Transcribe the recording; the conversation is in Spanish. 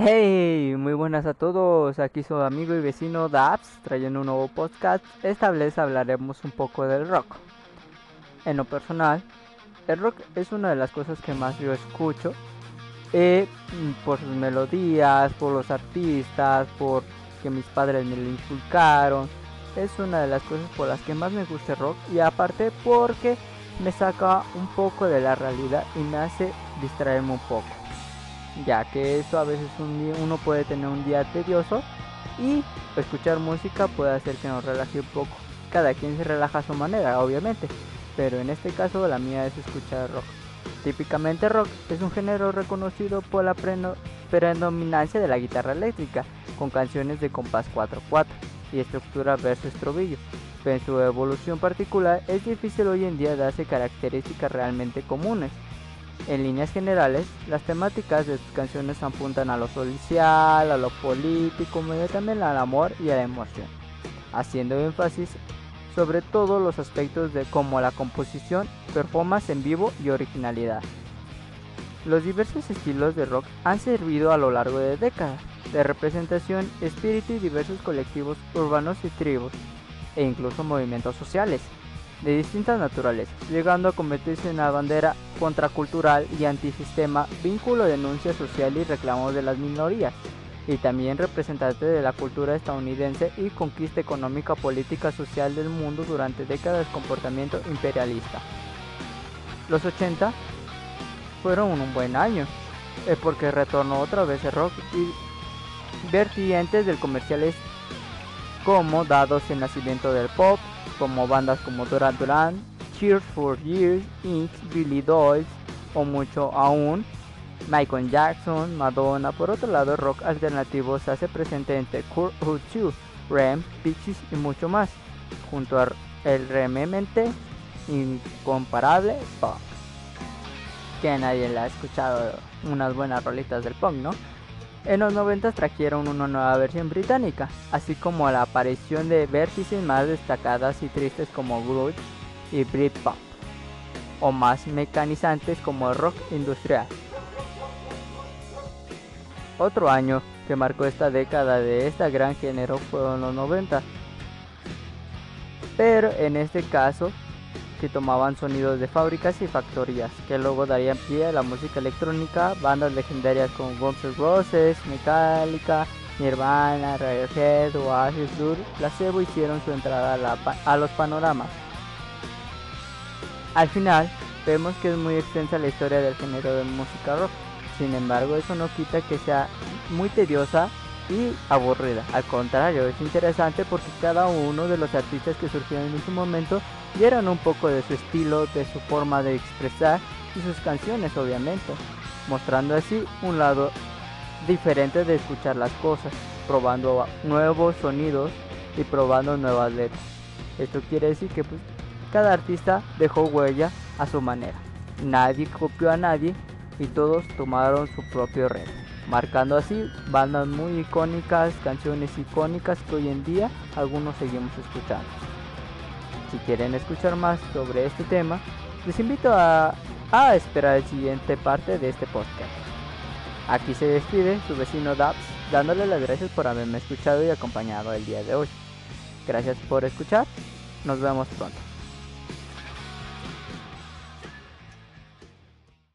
Hey, muy buenas a todos. Aquí su amigo y vecino Dabs trayendo un nuevo podcast. Esta vez hablaremos un poco del rock. En lo personal, el rock es una de las cosas que más yo escucho. Eh, por sus melodías, por los artistas, por que mis padres me lo inculcaron. Es una de las cosas por las que más me gusta el rock. Y aparte porque me saca un poco de la realidad y me hace distraerme un poco ya que eso a veces uno puede tener un día tedioso y escuchar música puede hacer que nos relaje un poco. Cada quien se relaja a su manera, obviamente, pero en este caso la mía es escuchar rock. Típicamente rock es un género reconocido por la predominancia de la guitarra eléctrica, con canciones de compás 4-4 y estructura verso estribillo, pero en su evolución particular es difícil hoy en día darse características realmente comunes. En líneas generales, las temáticas de sus canciones apuntan a lo social, a lo político, pero también al amor y a la emoción, haciendo énfasis sobre todo los aspectos de como la composición, performance en vivo y originalidad. Los diversos estilos de rock han servido a lo largo de décadas de representación, espíritu y diversos colectivos urbanos y tribus, e incluso movimientos sociales de distintas naturalezas, llegando a convertirse en una bandera contracultural y antisistema, vínculo, denuncia social y reclamo de las minorías, y también representante de la cultura estadounidense y conquista económica, política, social del mundo durante décadas de comportamiento imperialista. Los 80 fueron un buen año, es porque retornó otra vez el rock y vertientes del comerciales como dados el nacimiento del pop, como bandas como Duran Duran, Cheers for Years, Inc., Billy Dolls o mucho aún Michael Jackson, Madonna. Por otro lado, rock alternativo se hace presente entre Kurt Cobain, Rem, Pixies y mucho más, junto a el realmente incomparable punk. Que nadie le ha escuchado unas buenas rolitas del punk, ¿no? En los 90 trajeron una nueva versión británica, así como la aparición de vértices más destacadas y tristes como grunge y Britpop, o más mecanizantes como rock industrial. Otro año que marcó esta década de este gran género fueron los 90, pero en este caso que tomaban sonidos de fábricas y factorías, que luego darían pie a la música electrónica, bandas legendarias como Guns N' Roses, Metallica, Nirvana, Radiohead, Oasis, Blur, Placebo hicieron su entrada a, a los panoramas. Al final, vemos que es muy extensa la historia del género de música rock, sin embargo eso no quita que sea muy tediosa y aburrida. Al contrario, es interesante porque cada uno de los artistas que surgieron en su momento dieron un poco de su estilo, de su forma de expresar y sus canciones obviamente, mostrando así un lado diferente de escuchar las cosas, probando nuevos sonidos y probando nuevas letras. Esto quiere decir que pues, cada artista dejó huella a su manera. Nadie copió a nadie y todos tomaron su propio ritmo, marcando así bandas muy icónicas, canciones icónicas que hoy en día algunos seguimos escuchando. Si quieren escuchar más sobre este tema, les invito a, esperar el siguiente parte de este podcast. Aquí se despide su vecino Dabs, dándole las gracias por haberme escuchado y acompañado el día de hoy. Gracias por escuchar, nos vemos pronto.